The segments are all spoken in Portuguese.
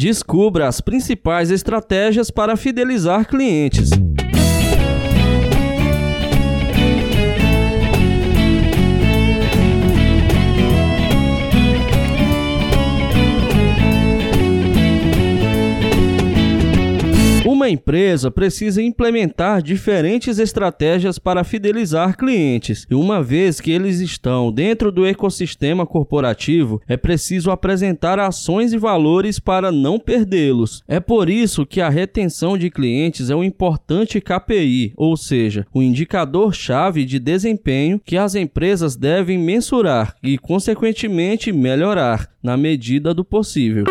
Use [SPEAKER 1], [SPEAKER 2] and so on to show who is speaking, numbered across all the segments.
[SPEAKER 1] Descubra as principais estratégias para fidelizar clientes. Uma empresa precisa implementar diferentes estratégias para fidelizar clientes, e uma vez que eles estão dentro do ecossistema corporativo, é preciso apresentar ações e valores para não perdê-los. É por isso que a retenção de clientes é um importante KPI, ou seja, o um indicador-chave de desempenho que as empresas devem mensurar e, consequentemente, melhorar na medida do possível.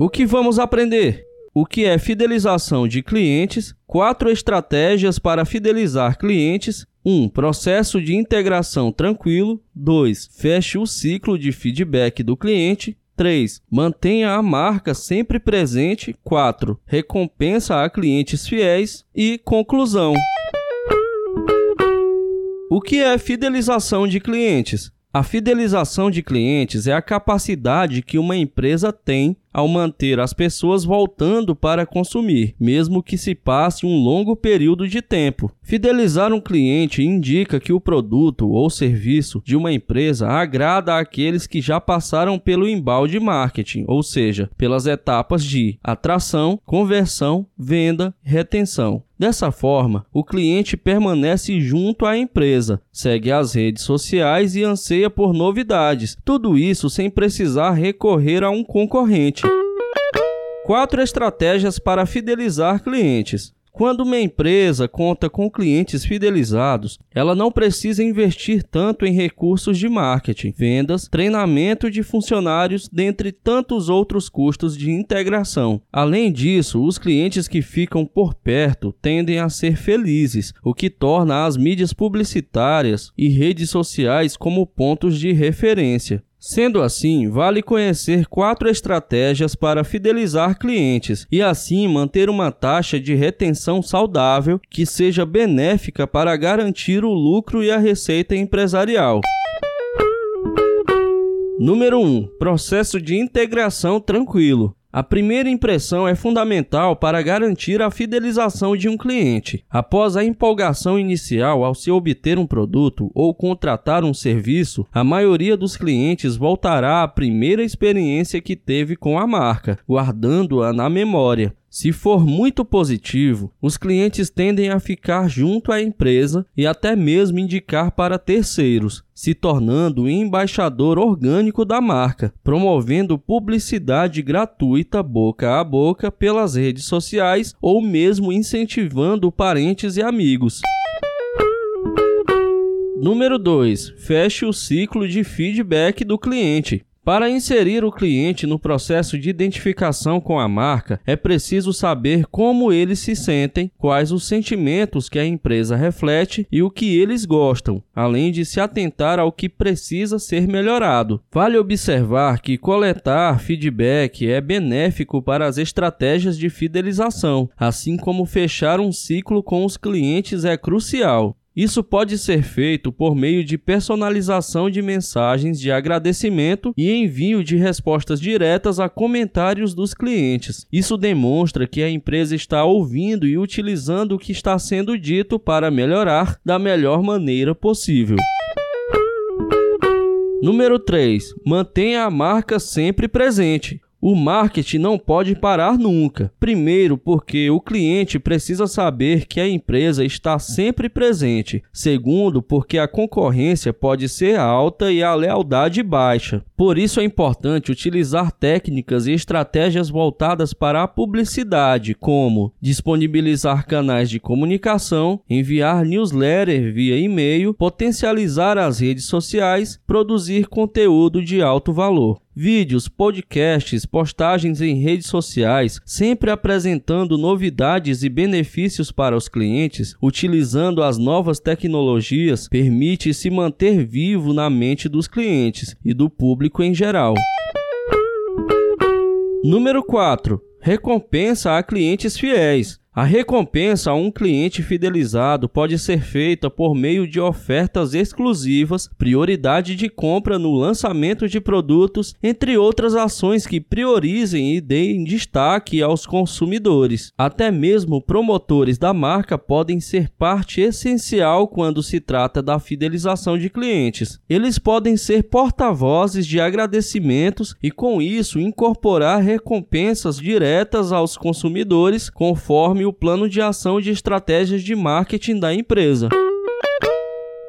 [SPEAKER 1] O que vamos aprender? O que é fidelização de clientes, quatro estratégias para fidelizar clientes, 1. Um, processo de integração tranquilo. 2. Feche o ciclo de feedback do cliente. 3. Mantenha a marca sempre presente. 4. Recompensa a clientes fiéis. E conclusão. O que é fidelização de clientes? A fidelização de clientes é a capacidade que uma empresa tem ao manter as pessoas voltando para consumir, mesmo que se passe um longo período de tempo. Fidelizar um cliente indica que o produto ou serviço de uma empresa agrada àqueles que já passaram pelo embalde marketing, ou seja, pelas etapas de atração, conversão, venda, retenção. Dessa forma, o cliente permanece junto à empresa, segue as redes sociais e anseia por novidades, tudo isso sem precisar recorrer a um concorrente. Quatro estratégias para fidelizar clientes. Quando uma empresa conta com clientes fidelizados, ela não precisa investir tanto em recursos de marketing, vendas, treinamento de funcionários, dentre tantos outros custos de integração. Além disso, os clientes que ficam por perto tendem a ser felizes, o que torna as mídias publicitárias e redes sociais como pontos de referência. Sendo assim, vale conhecer quatro estratégias para fidelizar clientes e assim manter uma taxa de retenção saudável que seja benéfica para garantir o lucro e a receita empresarial. Número 1. Processo de integração tranquilo. A primeira impressão é fundamental para garantir a fidelização de um cliente. Após a empolgação inicial ao se obter um produto ou contratar um serviço, a maioria dos clientes voltará à primeira experiência que teve com a marca, guardando-a na memória. Se for muito positivo, os clientes tendem a ficar junto à empresa e até mesmo indicar para terceiros, se tornando um embaixador orgânico da marca, promovendo publicidade gratuita boca a boca pelas redes sociais ou mesmo incentivando parentes e amigos. Número 2. Feche o ciclo de feedback do cliente. Para inserir o cliente no processo de identificação com a marca, é preciso saber como eles se sentem, quais os sentimentos que a empresa reflete e o que eles gostam, além de se atentar ao que precisa ser melhorado. Vale observar que coletar feedback é benéfico para as estratégias de fidelização, assim como fechar um ciclo com os clientes é crucial. Isso pode ser feito por meio de personalização de mensagens de agradecimento e envio de respostas diretas a comentários dos clientes. Isso demonstra que a empresa está ouvindo e utilizando o que está sendo dito para melhorar da melhor maneira possível. Número 3. Mantenha a marca sempre presente. O marketing não pode parar nunca. Primeiro, porque o cliente precisa saber que a empresa está sempre presente. Segundo, porque a concorrência pode ser alta e a lealdade baixa. Por isso é importante utilizar técnicas e estratégias voltadas para a publicidade, como disponibilizar canais de comunicação, enviar newsletter via e-mail, potencializar as redes sociais, produzir conteúdo de alto valor vídeos, podcasts, postagens em redes sociais, sempre apresentando novidades e benefícios para os clientes, utilizando as novas tecnologias, permite se manter vivo na mente dos clientes e do público em geral. Número 4. Recompensa a clientes fiéis. A recompensa a um cliente fidelizado pode ser feita por meio de ofertas exclusivas, prioridade de compra no lançamento de produtos, entre outras ações que priorizem e deem destaque aos consumidores. Até mesmo promotores da marca podem ser parte essencial quando se trata da fidelização de clientes. Eles podem ser porta-vozes de agradecimentos e, com isso, incorporar recompensas diretas aos consumidores conforme o plano de ação de estratégias de marketing da empresa.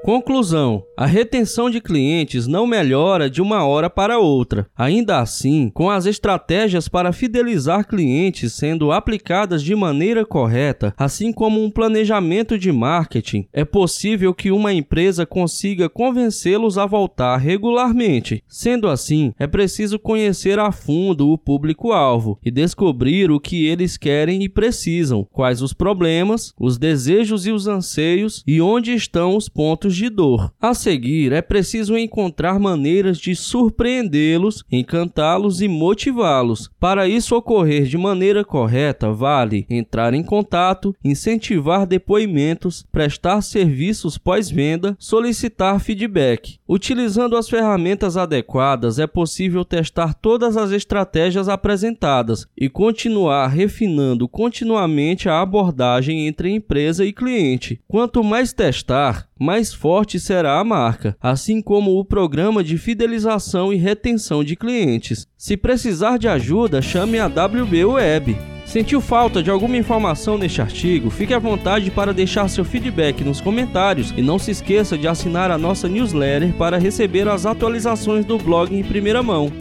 [SPEAKER 1] Conclusão: a retenção de clientes não melhora de uma hora para outra. Ainda assim, com as estratégias para fidelizar clientes sendo aplicadas de maneira correta, assim como um planejamento de marketing, é possível que uma empresa consiga convencê-los a voltar regularmente. Sendo assim, é preciso conhecer a fundo o público-alvo e descobrir o que eles querem e precisam, quais os problemas, os desejos e os anseios e onde estão os pontos de dor. A seguir, é preciso encontrar maneiras de surpreendê-los, encantá-los e motivá-los. Para isso ocorrer de maneira correta, vale entrar em contato, incentivar depoimentos, prestar serviços pós-venda, solicitar feedback. Utilizando as ferramentas adequadas, é possível testar todas as estratégias apresentadas e continuar refinando continuamente a abordagem entre empresa e cliente. Quanto mais testar, mais forte será a marca, assim como o programa de fidelização e retenção de clientes. Se precisar de ajuda, chame a WB Web. Sentiu falta de alguma informação neste artigo? Fique à vontade para deixar seu feedback nos comentários e não se esqueça de assinar a nossa newsletter para receber as atualizações do blog em primeira mão.